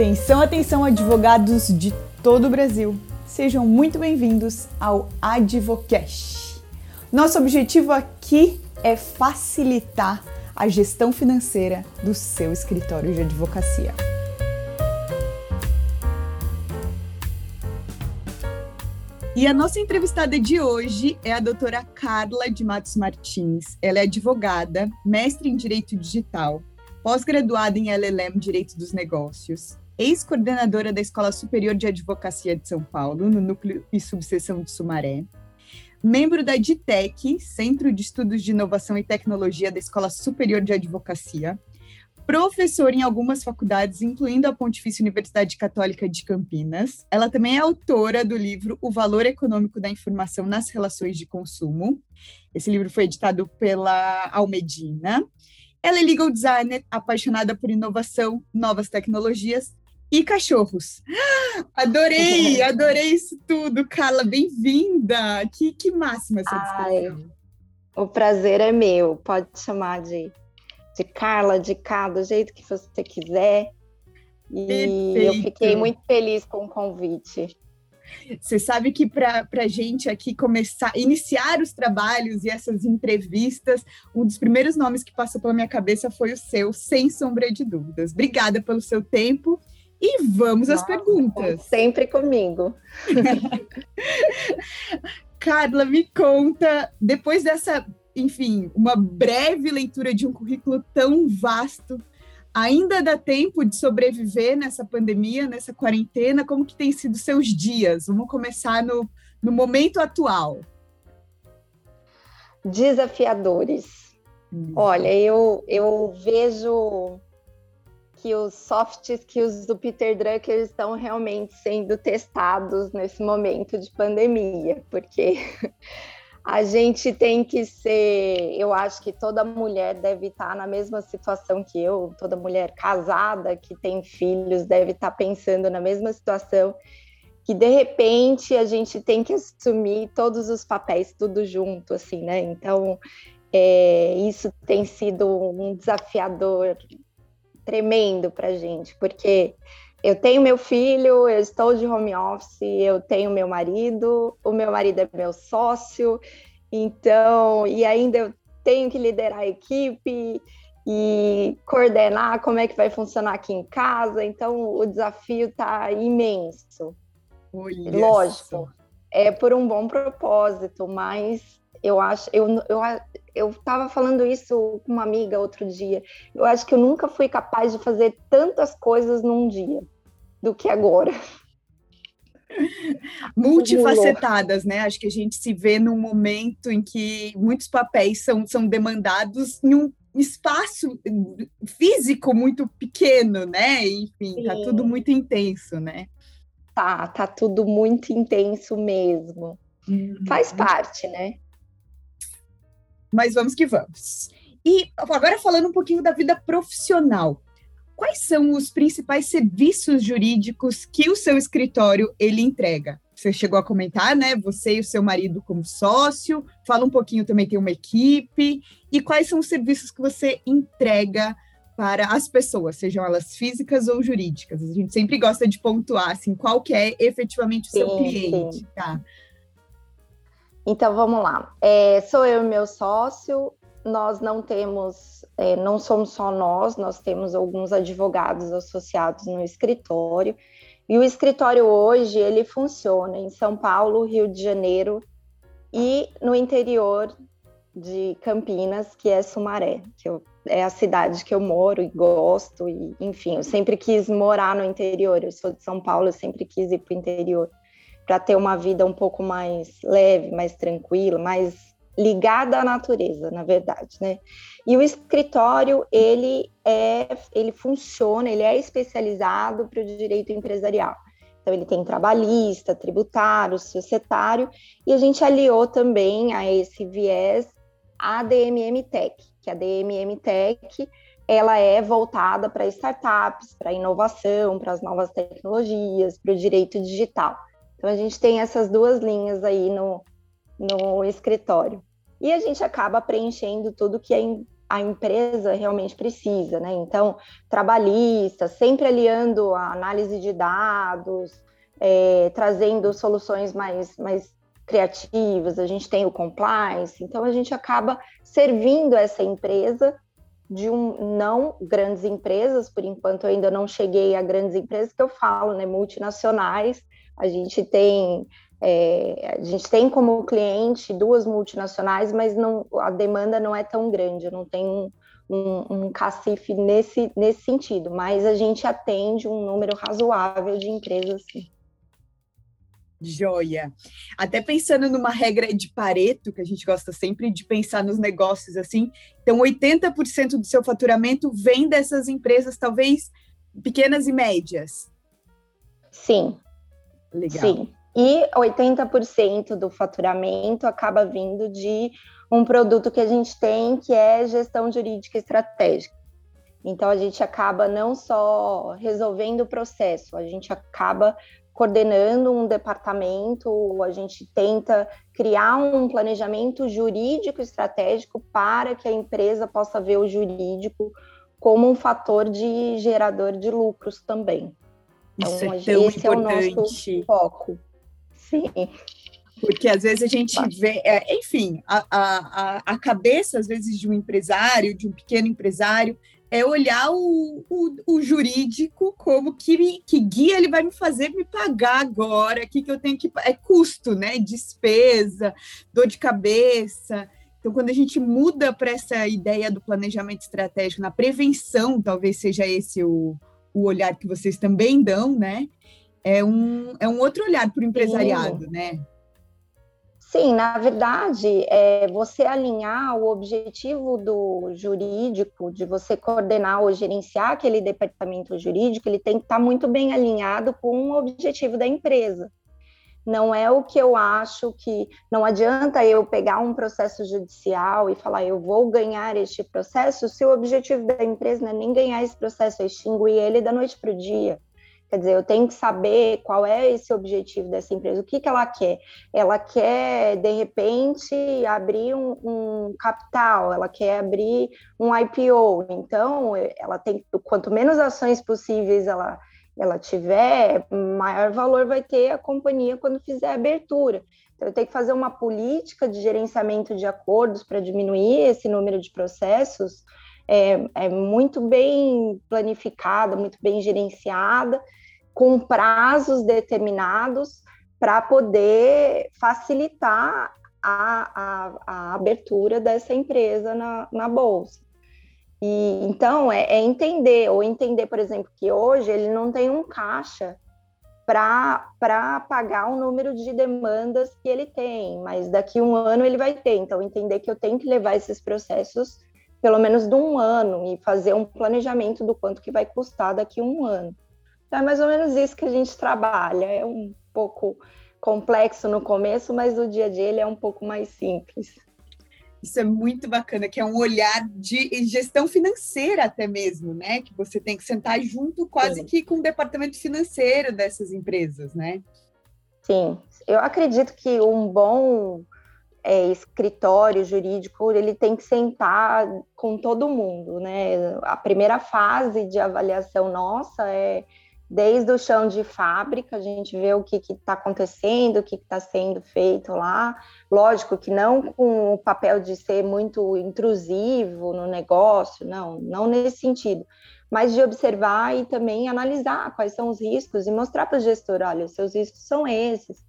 Atenção, atenção, advogados de todo o Brasil. Sejam muito bem-vindos ao Advocast. Nosso objetivo aqui é facilitar a gestão financeira do seu escritório de advocacia. E a nossa entrevistada de hoje é a doutora Carla de Matos Martins. Ela é advogada, mestre em Direito Digital, pós-graduada em LLM Direito dos Negócios, ex-coordenadora da Escola Superior de Advocacia de São Paulo, no Núcleo e Subseção de Sumaré, membro da DITEC, Centro de Estudos de Inovação e Tecnologia da Escola Superior de Advocacia, professora em algumas faculdades, incluindo a Pontifícia Universidade Católica de Campinas. Ela também é autora do livro O Valor Econômico da Informação nas Relações de Consumo. Esse livro foi editado pela Almedina. Ela é legal designer, apaixonada por inovação, novas tecnologias e cachorros. Adorei, adorei isso tudo, Carla. Bem-vinda. Que, que máxima essa discussão. o prazer é meu. Pode chamar de de Carla, de Cá, do jeito que você quiser. E Perfeito. eu fiquei muito feliz com o convite. Você sabe que para a gente aqui começar, iniciar os trabalhos e essas entrevistas, um dos primeiros nomes que passou pela minha cabeça foi o seu, sem sombra de dúvidas. Obrigada pelo seu tempo e vamos Nossa, às perguntas. Sempre comigo. Carla, me conta, depois dessa enfim, uma breve leitura de um currículo tão vasto. Ainda dá tempo de sobreviver nessa pandemia, nessa quarentena? Como que tem sido seus dias? Vamos começar no, no momento atual. Desafiadores. Hum. Olha, eu, eu vejo que os soft skills do Peter Drucker estão realmente sendo testados nesse momento de pandemia, porque a gente tem que ser. Eu acho que toda mulher deve estar na mesma situação que eu, toda mulher casada que tem filhos deve estar pensando na mesma situação. Que de repente a gente tem que assumir todos os papéis, tudo junto, assim, né? Então, é, isso tem sido um desafiador tremendo para gente, porque eu tenho meu filho, eu estou de home office, eu tenho meu marido, o meu marido é meu sócio, então, e ainda eu tenho que liderar a equipe e coordenar como é que vai funcionar aqui em casa, então o desafio está imenso. Olha Lógico, é por um bom propósito, mas eu acho, eu, eu, eu estava falando isso com uma amiga outro dia. Eu acho que eu nunca fui capaz de fazer tantas coisas num dia do que agora. Multifacetadas, né? Acho que a gente se vê num momento em que muitos papéis são, são demandados em um espaço físico muito pequeno, né? Enfim, Sim. tá tudo muito intenso, né? Tá, tá tudo muito intenso mesmo. Uhum. Faz parte, né? Mas vamos que vamos. E agora falando um pouquinho da vida profissional. Quais são os principais serviços jurídicos que o seu escritório ele entrega? Você chegou a comentar, né? Você e o seu marido como sócio. Fala um pouquinho também tem uma equipe e quais são os serviços que você entrega para as pessoas, sejam elas físicas ou jurídicas. A gente sempre gosta de pontuar assim, qual que é efetivamente o seu sim, cliente, sim. tá? Então vamos lá. É, sou eu e meu sócio. Nós não temos, é, não somos só nós, nós temos alguns advogados associados no escritório. E o escritório hoje ele funciona em São Paulo, Rio de Janeiro e no interior de Campinas, que é Sumaré, que eu, é a cidade que eu moro e gosto. E, enfim, eu sempre quis morar no interior. Eu sou de São Paulo, eu sempre quis ir para o interior para ter uma vida um pouco mais leve, mais tranquila, mais ligada à natureza, na verdade, né? E o escritório ele é, ele funciona, ele é especializado para o direito empresarial. Então ele tem trabalhista, tributário, societário, e a gente aliou também a esse viés a DMM Tech, que a DMM Tech ela é voltada para startups, para inovação, para as novas tecnologias, para o direito digital. Então a gente tem essas duas linhas aí no, no escritório. E a gente acaba preenchendo tudo que é a empresa realmente precisa, né? Então, trabalhista, sempre aliando a análise de dados, é, trazendo soluções mais, mais criativas, a gente tem o compliance, então a gente acaba servindo essa empresa de um não grandes empresas, por enquanto eu ainda não cheguei a grandes empresas que eu falo, né, multinacionais. A gente tem é, a gente tem como cliente duas multinacionais, mas não, a demanda não é tão grande, não tem um, um, um cacife nesse, nesse sentido, mas a gente atende um número razoável de empresas. Sim. Joia. Até pensando numa regra de Pareto, que a gente gosta sempre de pensar nos negócios assim. Então, 80% do seu faturamento vem dessas empresas, talvez pequenas e médias. Sim. Legal. Sim. E 80% do faturamento acaba vindo de um produto que a gente tem, que é gestão jurídica estratégica. Então, a gente acaba não só resolvendo o processo, a gente acaba coordenando um departamento, a gente tenta criar um planejamento jurídico estratégico para que a empresa possa ver o jurídico como um fator de gerador de lucros também. Então, Isso é tão esse importante. é o nosso foco. Sim. Porque às vezes a gente vê, é, enfim, a, a, a cabeça, às vezes, de um empresário, de um pequeno empresário, é olhar o, o, o, jurídico como que, que guia ele vai me fazer me pagar agora, que, que eu tenho que. É custo, né? Despesa, dor de cabeça. Então, quando a gente muda para essa ideia do planejamento estratégico, na prevenção, talvez seja esse o, o olhar que vocês também dão, né? é um, é um outro olhar para o empresariado, Sim. né? Sim, na verdade, é você alinhar o objetivo do jurídico, de você coordenar ou gerenciar aquele departamento jurídico, ele tem que estar muito bem alinhado com o objetivo da empresa. Não é o que eu acho que não adianta eu pegar um processo judicial e falar eu vou ganhar este processo se o objetivo da empresa não é nem ganhar esse processo, é extinguir ele da noite para o dia. Quer dizer, eu tenho que saber qual é esse objetivo dessa empresa, o que, que ela quer. Ela quer, de repente, abrir um, um capital, ela quer abrir um IPO. Então, ela tem, quanto menos ações possíveis ela, ela tiver, maior valor vai ter a companhia quando fizer a abertura. Então, eu tenho que fazer uma política de gerenciamento de acordos para diminuir esse número de processos. É, é, muito bem planificada, muito bem gerenciada, com prazos determinados para poder facilitar a, a, a, abertura dessa empresa na, na bolsa. E então é, é, entender, ou entender, por exemplo, que hoje ele não tem um caixa para pagar o número de demandas que ele tem, mas daqui um ano ele vai ter. Então, entender que eu tenho que levar esses processos pelo menos de um ano e fazer um planejamento do quanto que vai custar daqui um ano. É mais ou menos isso que a gente trabalha. É um pouco complexo no começo, mas o dia a dia ele é um pouco mais simples. Isso é muito bacana, que é um olhar de gestão financeira até mesmo, né? Que você tem que sentar junto quase Sim. que com o departamento financeiro dessas empresas, né? Sim, eu acredito que um bom é, escritório jurídico ele tem que sentar com todo mundo, né? A primeira fase de avaliação nossa é desde o chão de fábrica, a gente vê o que está acontecendo, o que está sendo feito lá. Lógico que não com o papel de ser muito intrusivo no negócio, não, não nesse sentido, mas de observar e também analisar quais são os riscos e mostrar para o gestor: olha, os seus riscos são esses.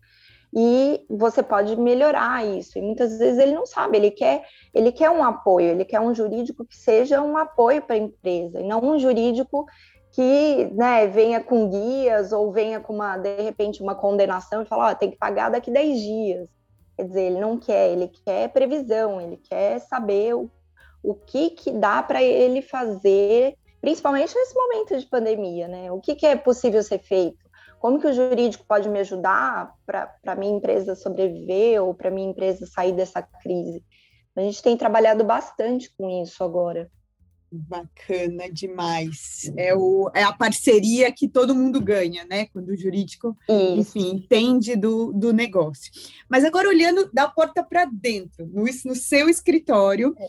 E você pode melhorar isso. E muitas vezes ele não sabe, ele quer, ele quer um apoio, ele quer um jurídico que seja um apoio para a empresa, e não um jurídico que né, venha com guias ou venha com uma, de repente, uma condenação e fala, oh, tem que pagar daqui 10 dias. Quer dizer, ele não quer, ele quer previsão, ele quer saber o, o que, que dá para ele fazer, principalmente nesse momento de pandemia, né? O que, que é possível ser feito? Como que o jurídico pode me ajudar para a minha empresa sobreviver ou para minha empresa sair dessa crise? A gente tem trabalhado bastante com isso agora. Bacana demais. É, o, é a parceria que todo mundo ganha, né? Quando o jurídico, enfim, entende do, do negócio. Mas agora, olhando da porta para dentro, no, no seu escritório, é.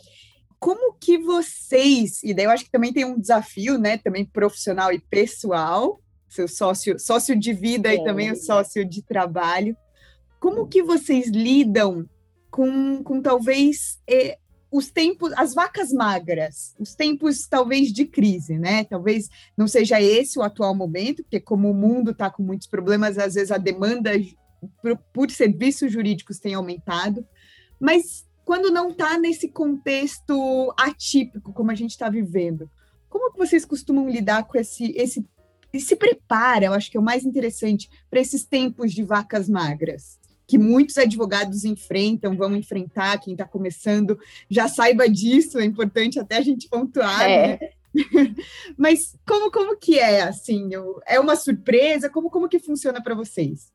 como que vocês, e daí eu acho que também tem um desafio, né, também profissional e pessoal, seu sócio, sócio de vida Sim. e também o sócio de trabalho, como que vocês lidam com, com talvez eh, os tempos, as vacas magras, os tempos talvez de crise, né? Talvez não seja esse o atual momento, porque como o mundo está com muitos problemas, às vezes a demanda por, por serviços jurídicos tem aumentado, mas quando não está nesse contexto atípico como a gente está vivendo, como que vocês costumam lidar com esse, esse e se prepara, eu acho que é o mais interessante, para esses tempos de vacas magras, que muitos advogados enfrentam, vão enfrentar, quem está começando já saiba disso, é importante até a gente pontuar, é. né? Mas como, como que é, assim, é uma surpresa? Como, como que funciona para vocês?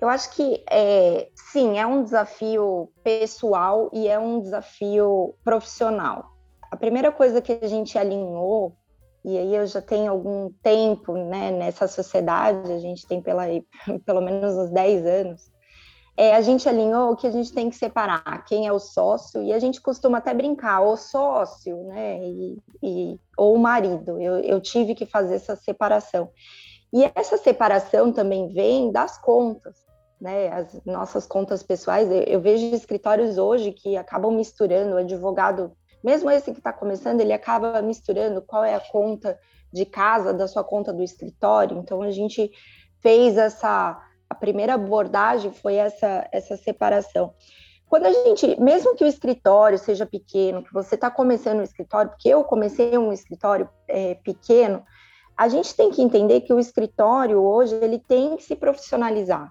Eu acho que é, sim, é um desafio pessoal e é um desafio profissional. A primeira coisa que a gente alinhou, e aí eu já tenho algum tempo né, nessa sociedade, a gente tem pela, pelo menos uns 10 anos, é, a gente alinhou que a gente tem que separar quem é o sócio, e a gente costuma até brincar, o sócio, né, e, e ou o marido. Eu, eu tive que fazer essa separação. E essa separação também vem das contas né, as nossas contas pessoais. Eu, eu vejo escritórios hoje que acabam misturando advogado, mesmo esse que está começando, ele acaba misturando qual é a conta de casa da sua conta do escritório. Então a gente fez essa a primeira abordagem foi essa essa separação. Quando a gente, mesmo que o escritório seja pequeno, que você está começando um escritório, porque eu comecei um escritório é, pequeno, a gente tem que entender que o escritório hoje ele tem que se profissionalizar.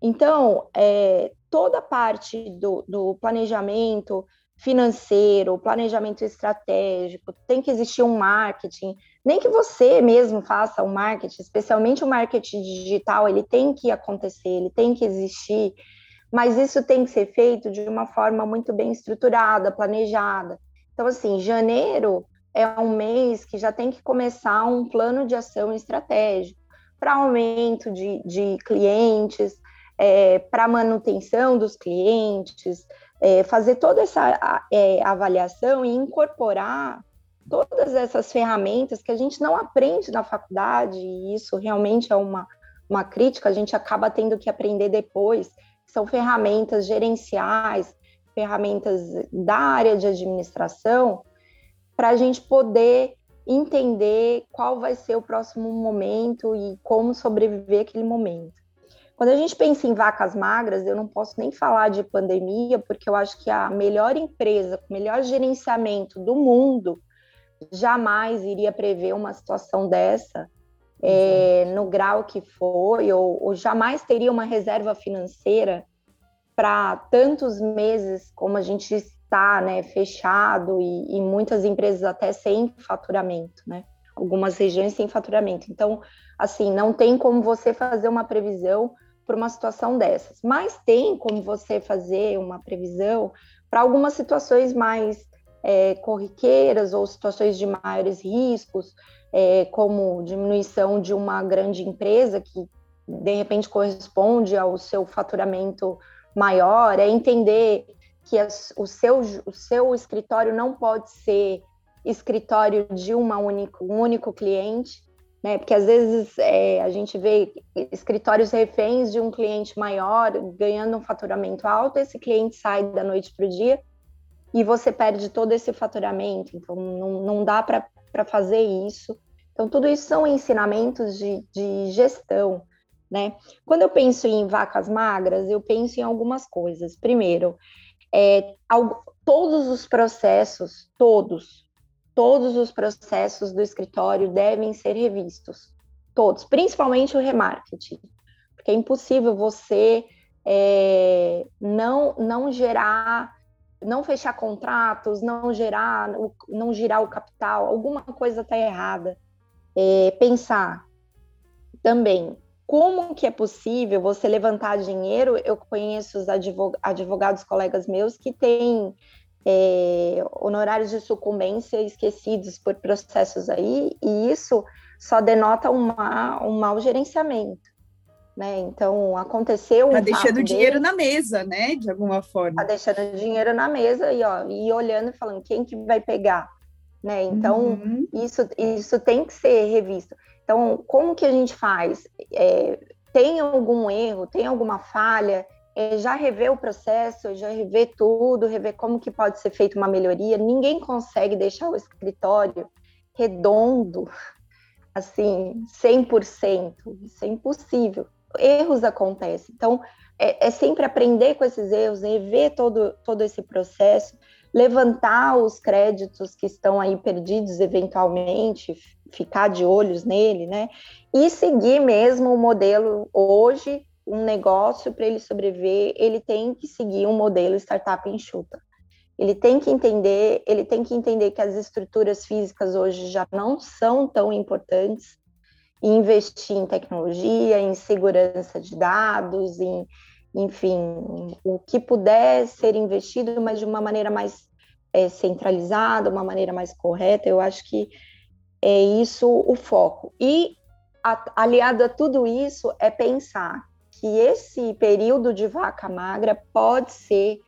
Então, é, toda a parte do, do planejamento financeiro, planejamento estratégico, tem que existir um marketing, nem que você mesmo faça o um marketing, especialmente o marketing digital, ele tem que acontecer, ele tem que existir, mas isso tem que ser feito de uma forma muito bem estruturada, planejada. Então, assim, janeiro é um mês que já tem que começar um plano de ação estratégico para aumento de, de clientes, é, para manutenção dos clientes, é, fazer toda essa é, avaliação e incorporar todas essas ferramentas que a gente não aprende na faculdade, e isso realmente é uma, uma crítica, a gente acaba tendo que aprender depois, são ferramentas gerenciais, ferramentas da área de administração, para a gente poder entender qual vai ser o próximo momento e como sobreviver aquele momento. Quando a gente pensa em vacas magras, eu não posso nem falar de pandemia, porque eu acho que a melhor empresa, com melhor gerenciamento do mundo, jamais iria prever uma situação dessa é, no grau que foi, ou, ou jamais teria uma reserva financeira para tantos meses como a gente está, né, fechado e, e, muitas empresas até sem faturamento, né? Algumas regiões sem faturamento. Então, assim, não tem como você fazer uma previsão para uma situação dessas. Mas tem como você fazer uma previsão para algumas situações mais é, corriqueiras ou situações de maiores riscos, é, como diminuição de uma grande empresa que de repente corresponde ao seu faturamento maior, é entender que as, o, seu, o seu escritório não pode ser escritório de uma único, um único cliente, né? Porque às vezes é, a gente vê escritórios reféns de um cliente maior ganhando um faturamento alto, esse cliente sai da noite para o dia e você perde todo esse faturamento. Então não, não dá para fazer isso. Então tudo isso são ensinamentos de, de gestão. Né? Quando eu penso em vacas magras, eu penso em algumas coisas. Primeiro, é, todos os processos, todos, todos os processos do escritório devem ser revistos, todos, principalmente o remarketing, porque é impossível você é, não, não gerar, não fechar contratos, não gerar, não girar o capital, alguma coisa está errada. É, pensar também como que é possível você levantar dinheiro? Eu conheço os advogados colegas meus que têm é, honorários de sucumbência esquecidos por processos aí, e isso só denota uma, um mau gerenciamento. né? Então, aconteceu um Tá deixando dinheiro dele, na mesa, né? De alguma forma. Tá deixando dinheiro na mesa e, ó, e olhando e falando quem que vai pegar, né? Então, uhum. isso, isso tem que ser revisto. Então, como que a gente faz? É, tem algum erro, tem alguma falha? É, já rever o processo, já rever tudo, rever como que pode ser feita uma melhoria. Ninguém consegue deixar o escritório redondo, assim, 100%. Isso é impossível erros acontecem. Então, é, é, sempre aprender com esses erros, rever todo, todo esse processo, levantar os créditos que estão aí perdidos eventualmente, ficar de olhos nele, né? E seguir mesmo o modelo hoje, um negócio para ele sobreviver, ele tem que seguir um modelo startup enxuta. Ele tem que entender, ele tem que entender que as estruturas físicas hoje já não são tão importantes, e investir em tecnologia, em segurança de dados, em, enfim, o que puder ser investido, mas de uma maneira mais é, centralizada, uma maneira mais correta. Eu acho que é isso o foco. E a, aliado a tudo isso é pensar que esse período de vaca magra pode ser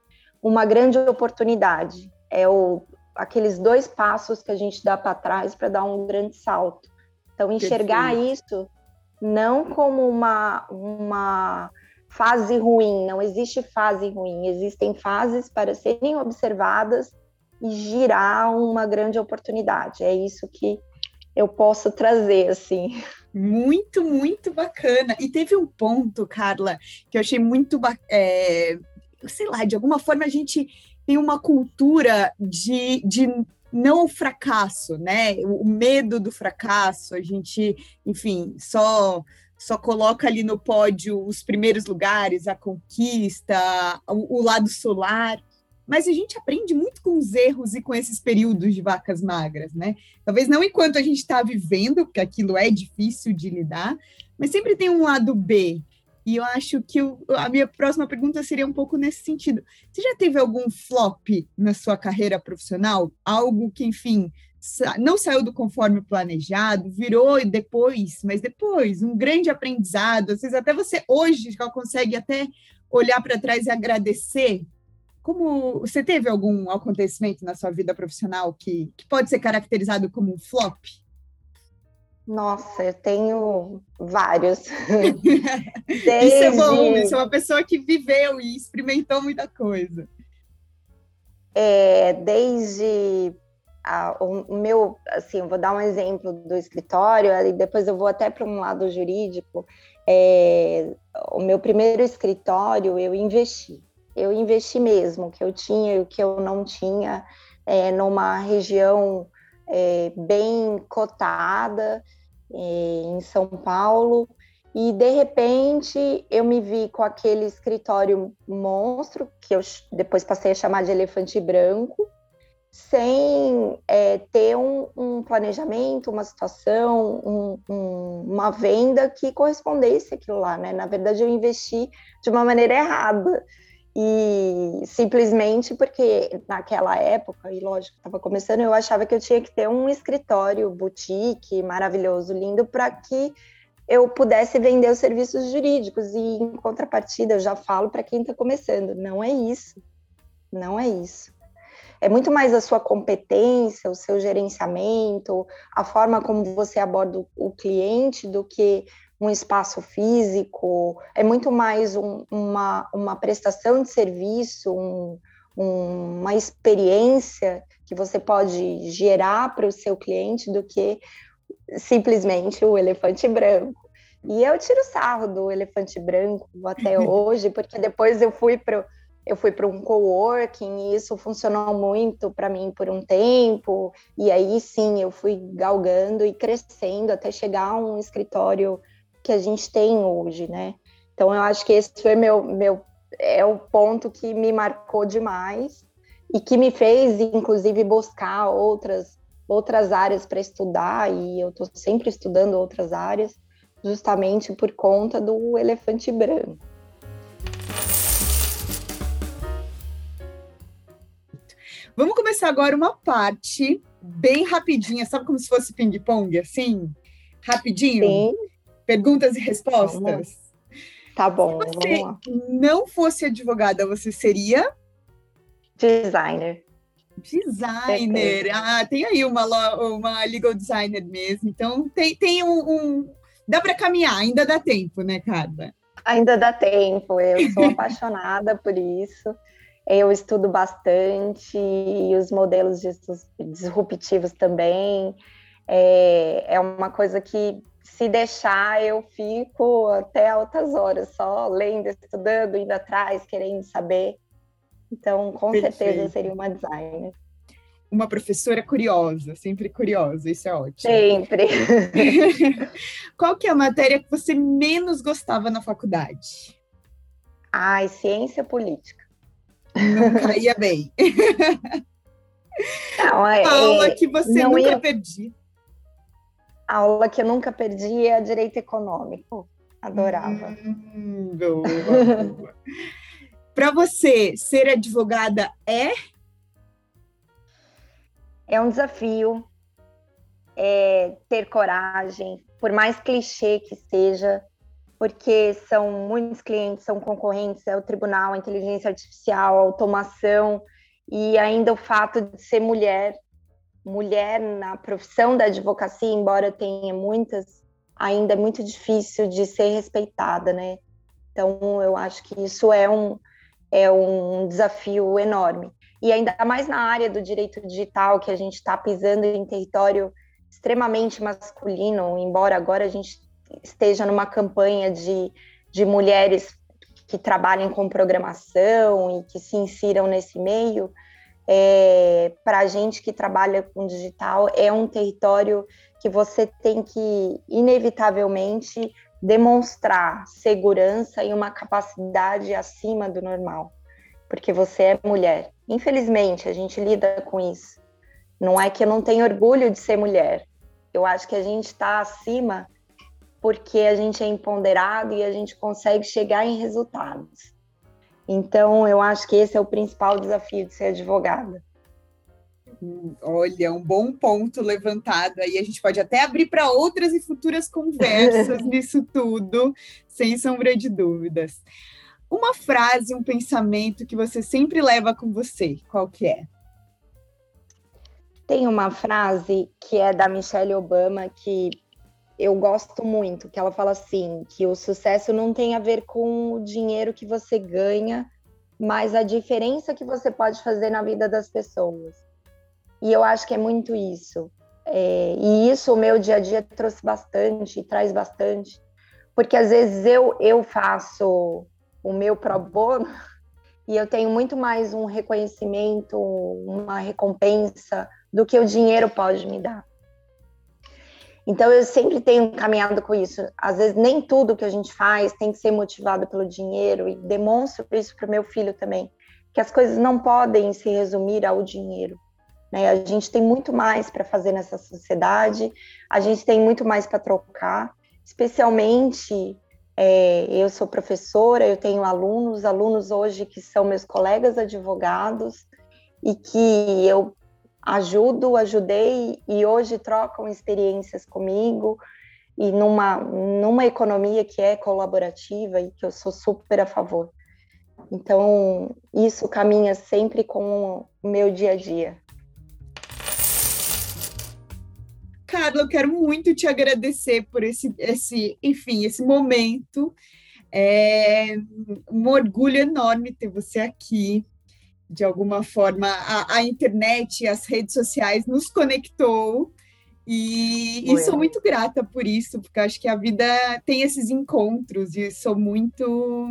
uma grande oportunidade. É o, aqueles dois passos que a gente dá para trás para dar um grande salto. Então, enxergar Perfeito. isso não como uma, uma fase ruim, não existe fase ruim, existem fases para serem observadas e girar uma grande oportunidade. É isso que eu posso trazer, assim. Muito, muito bacana. E teve um ponto, Carla, que eu achei muito, é, sei lá, de alguma forma a gente tem uma cultura de, de não fracasso, né? O medo do fracasso, a gente, enfim, só só coloca ali no pódio os primeiros lugares, a conquista, o, o lado solar, mas a gente aprende muito com os erros e com esses períodos de vacas magras, né? Talvez não enquanto a gente está vivendo, porque aquilo é difícil de lidar, mas sempre tem um lado B. E eu acho que a minha próxima pergunta seria um pouco nesse sentido. Você já teve algum flop na sua carreira profissional? Algo que, enfim, não saiu do conforme planejado, virou depois, mas depois, um grande aprendizado. Às vezes até você hoje já consegue até olhar para trás e agradecer. Como você teve algum acontecimento na sua vida profissional que, que pode ser caracterizado como um flop? Nossa, eu tenho vários. Desde... Isso é bom, isso é uma pessoa que viveu e experimentou muita coisa. É, desde a, o, meu, assim, vou dar um exemplo do escritório, e depois eu vou até para um lado jurídico. É, o meu primeiro escritório eu investi, eu investi mesmo, o que eu tinha e o que eu não tinha, é, numa região é, bem cotada é, em São Paulo. E de repente eu me vi com aquele escritório monstro, que eu depois passei a chamar de elefante branco, sem é, ter um, um, planejamento, uma situação, um, um, uma venda que correspondesse àquilo lá, né? Na verdade, eu investi de uma maneira errada. E simplesmente porque naquela época, e lógico, estava começando, eu achava que eu tinha que ter um escritório boutique maravilhoso, lindo, para que eu pudesse vender os serviços jurídicos. E em contrapartida, eu já falo para quem está começando: não é isso. Não é isso. É muito mais a sua competência, o seu gerenciamento, a forma como você aborda o cliente do que um espaço físico, é muito mais um, uma, uma prestação de serviço, um, um, uma experiência que você pode gerar para o seu cliente do que simplesmente o elefante branco. E eu tiro sarro do elefante branco até hoje, porque depois eu fui para eu fui para um coworking e isso funcionou muito para mim por um tempo. E aí sim, eu fui galgando e crescendo até chegar a um escritório que a gente tem hoje, né? Então eu acho que esse foi meu, meu é o ponto que me marcou demais e que me fez, inclusive, buscar outras outras áreas para estudar e eu estou sempre estudando outras áreas, justamente por conta do elefante branco. Vamos começar agora uma parte bem rapidinha, sabe como se fosse ping-pong, assim? Rapidinho? Sim. Perguntas e respostas? Tá bom, Se você não fosse advogada, você seria? Designer. Designer. Ah, tem aí uma, uma legal designer mesmo. Então, tem, tem um, um... Dá para caminhar, ainda dá tempo, né, Carla? Ainda dá tempo. Eu sou apaixonada por isso. Eu estudo bastante e os modelos disruptivos também. É, é uma coisa que, se deixar, eu fico até altas horas, só lendo, estudando, indo atrás, querendo saber. Então, com Perfeito. certeza, seria uma designer. Uma professora curiosa, sempre curiosa, isso é ótimo. Sempre. Qual que é a matéria que você menos gostava na faculdade? Ai, ciência política. Não caía bem. Não, é, aula que você nunca ia... perdi. A aula que eu nunca perdi é direito econômico. Adorava. Hum, boa, boa. Para você, ser advogada é? É um desafio, é ter coragem, por mais clichê que seja, porque são muitos clientes, são concorrentes, é o tribunal, a inteligência artificial, a automação, e ainda o fato de ser mulher, mulher na profissão da advocacia, embora tenha muitas, ainda é muito difícil de ser respeitada, né? Então, eu acho que isso é um, é um desafio enorme. E ainda mais na área do direito digital, que a gente está pisando em território extremamente masculino, embora agora a gente esteja numa campanha de, de mulheres que trabalhem com programação e que se insiram nesse meio, é, para a gente que trabalha com digital, é um território que você tem que, inevitavelmente, demonstrar segurança e uma capacidade acima do normal, porque você é mulher. Infelizmente, a gente lida com isso. Não é que eu não tenho orgulho de ser mulher. Eu acho que a gente está acima porque a gente é empoderado e a gente consegue chegar em resultados. Então, eu acho que esse é o principal desafio de ser advogada. Olha, um bom ponto levantado aí. A gente pode até abrir para outras e futuras conversas nisso tudo, sem sombra de dúvidas. Uma frase, um pensamento que você sempre leva com você, qual que é? Tem uma frase que é da Michelle Obama que eu gosto muito, que ela fala assim, que o sucesso não tem a ver com o dinheiro que você ganha, mas a diferença que você pode fazer na vida das pessoas. E eu acho que é muito isso. É, e isso o meu dia a dia trouxe bastante, traz bastante, porque às vezes eu, eu faço o meu pro bono e eu tenho muito mais um reconhecimento, uma recompensa do que o dinheiro pode me dar. Então eu sempre tenho caminhado com isso. Às vezes nem tudo que a gente faz tem que ser motivado pelo dinheiro e demonstro isso para o meu filho também, que as coisas não podem se resumir ao dinheiro. Né? A gente tem muito mais para fazer nessa sociedade, a gente tem muito mais para trocar, especialmente é, eu sou professora, eu tenho alunos, alunos hoje que são meus colegas advogados e que eu ajudo, ajudei e hoje trocam experiências comigo e numa, numa economia que é colaborativa e que eu sou super a favor. Então, isso caminha sempre com o meu dia a dia. Carla, eu quero muito te agradecer por esse, esse enfim, esse momento. É um orgulho enorme ter você aqui. De alguma forma, a, a internet, as redes sociais nos conectou. E, e, sou muito grata por isso, porque acho que a vida tem esses encontros e sou muito.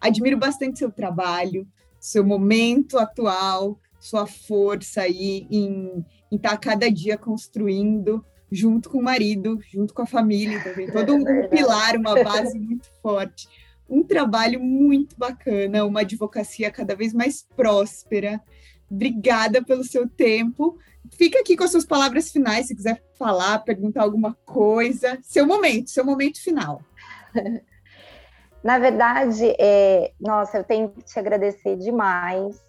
Admiro bastante seu trabalho, seu momento atual, sua força aí em em estar tá cada dia construindo junto com o marido, junto com a família, também todo um, um pilar, uma base muito forte, um trabalho muito bacana, uma advocacia cada vez mais próspera. Obrigada pelo seu tempo. Fica aqui com as suas palavras finais, se quiser falar, perguntar alguma coisa. Seu momento, seu momento final. Na verdade, é, nossa, eu tenho que te agradecer demais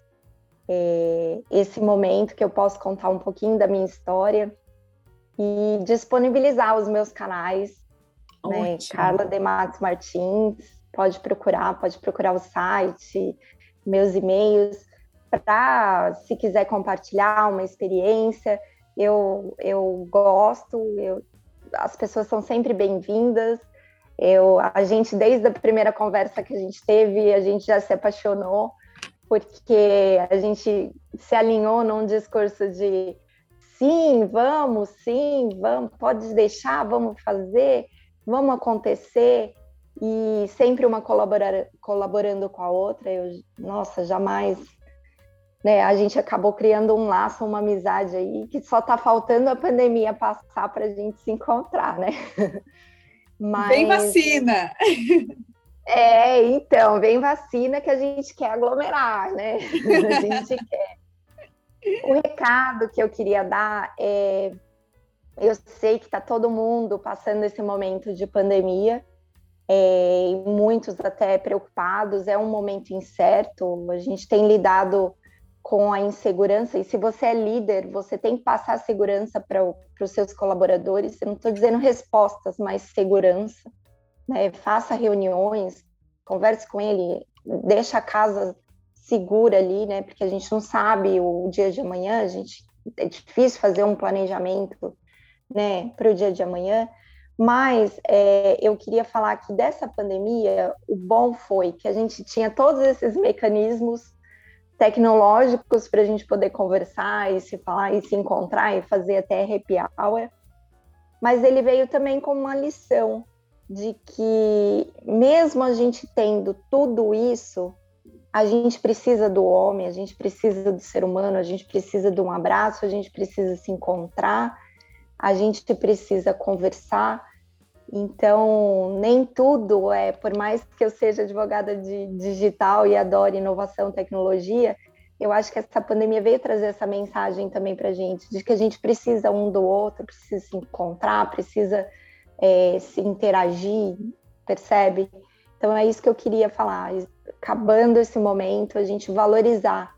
é, esse momento que eu posso contar um pouquinho da minha história e disponibilizar os meus canais, né? Carla de Matos Martins, pode procurar, pode procurar o site, meus e-mails, para se quiser compartilhar uma experiência, eu, eu gosto, eu, as pessoas são sempre bem-vindas. Eu, a gente, desde a primeira conversa que a gente teve, a gente já se apaixonou, porque a gente se alinhou num discurso de sim, vamos, sim, vamos, pode deixar, vamos fazer, vamos acontecer, e sempre uma colaborar, colaborando com a outra. Eu, nossa, jamais. Né, a gente acabou criando um laço, uma amizade aí, que só está faltando a pandemia passar para a gente se encontrar, né? Mas... Vem vacina! É, então, vem vacina que a gente quer aglomerar, né? A gente quer. O recado que eu queria dar é: eu sei que está todo mundo passando esse momento de pandemia, é, muitos até preocupados, é um momento incerto, a gente tem lidado com a insegurança, e se você é líder, você tem que passar segurança para os seus colaboradores. Eu não estou dizendo respostas, mas segurança. Né? Faça reuniões, converse com ele, deixa a casa segura ali, né? Porque a gente não sabe o dia de amanhã, a gente é difícil fazer um planejamento, né, para o dia de amanhã. Mas é, eu queria falar que dessa pandemia, o bom foi que a gente tinha todos esses mecanismos tecnológicos para a gente poder conversar e se falar e se encontrar e fazer até happy hour. Mas ele veio também com uma lição de que mesmo a gente tendo tudo isso, a gente precisa do homem, a gente precisa do ser humano, a gente precisa de um abraço, a gente precisa se encontrar, a gente precisa conversar. Então, nem tudo é, por mais que eu seja advogada de digital e adore inovação, tecnologia, eu acho que essa pandemia veio trazer essa mensagem também para a gente, de que a gente precisa um do outro, precisa se encontrar, precisa é, se interagir, percebe? Então, é isso que eu queria falar. Acabando esse momento, a gente valorizar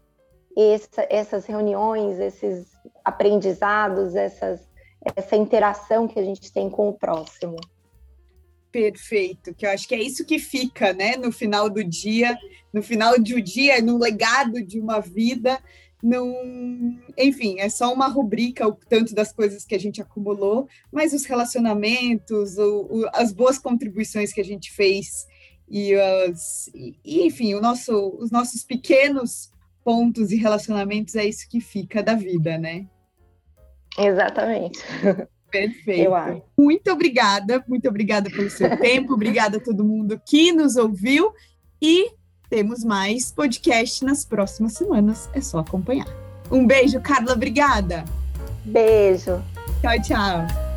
essa, essas reuniões, esses aprendizados, essas, essa interação que a gente tem com o próximo. Perfeito, que eu acho que é isso que fica, né, no final do dia, no final de um dia, no legado de uma vida, não, enfim, é só uma rubrica o tanto das coisas que a gente acumulou, mas os relacionamentos, o, o, as boas contribuições que a gente fez e, as, e enfim, o nosso, os nossos pequenos pontos e relacionamentos é isso que fica da vida, né? Exatamente. Perfeito. Muito obrigada, muito obrigada pelo seu tempo, obrigada a todo mundo que nos ouviu e temos mais podcast nas próximas semanas, é só acompanhar. Um beijo, Carla, obrigada. Beijo. Tchau, tchau.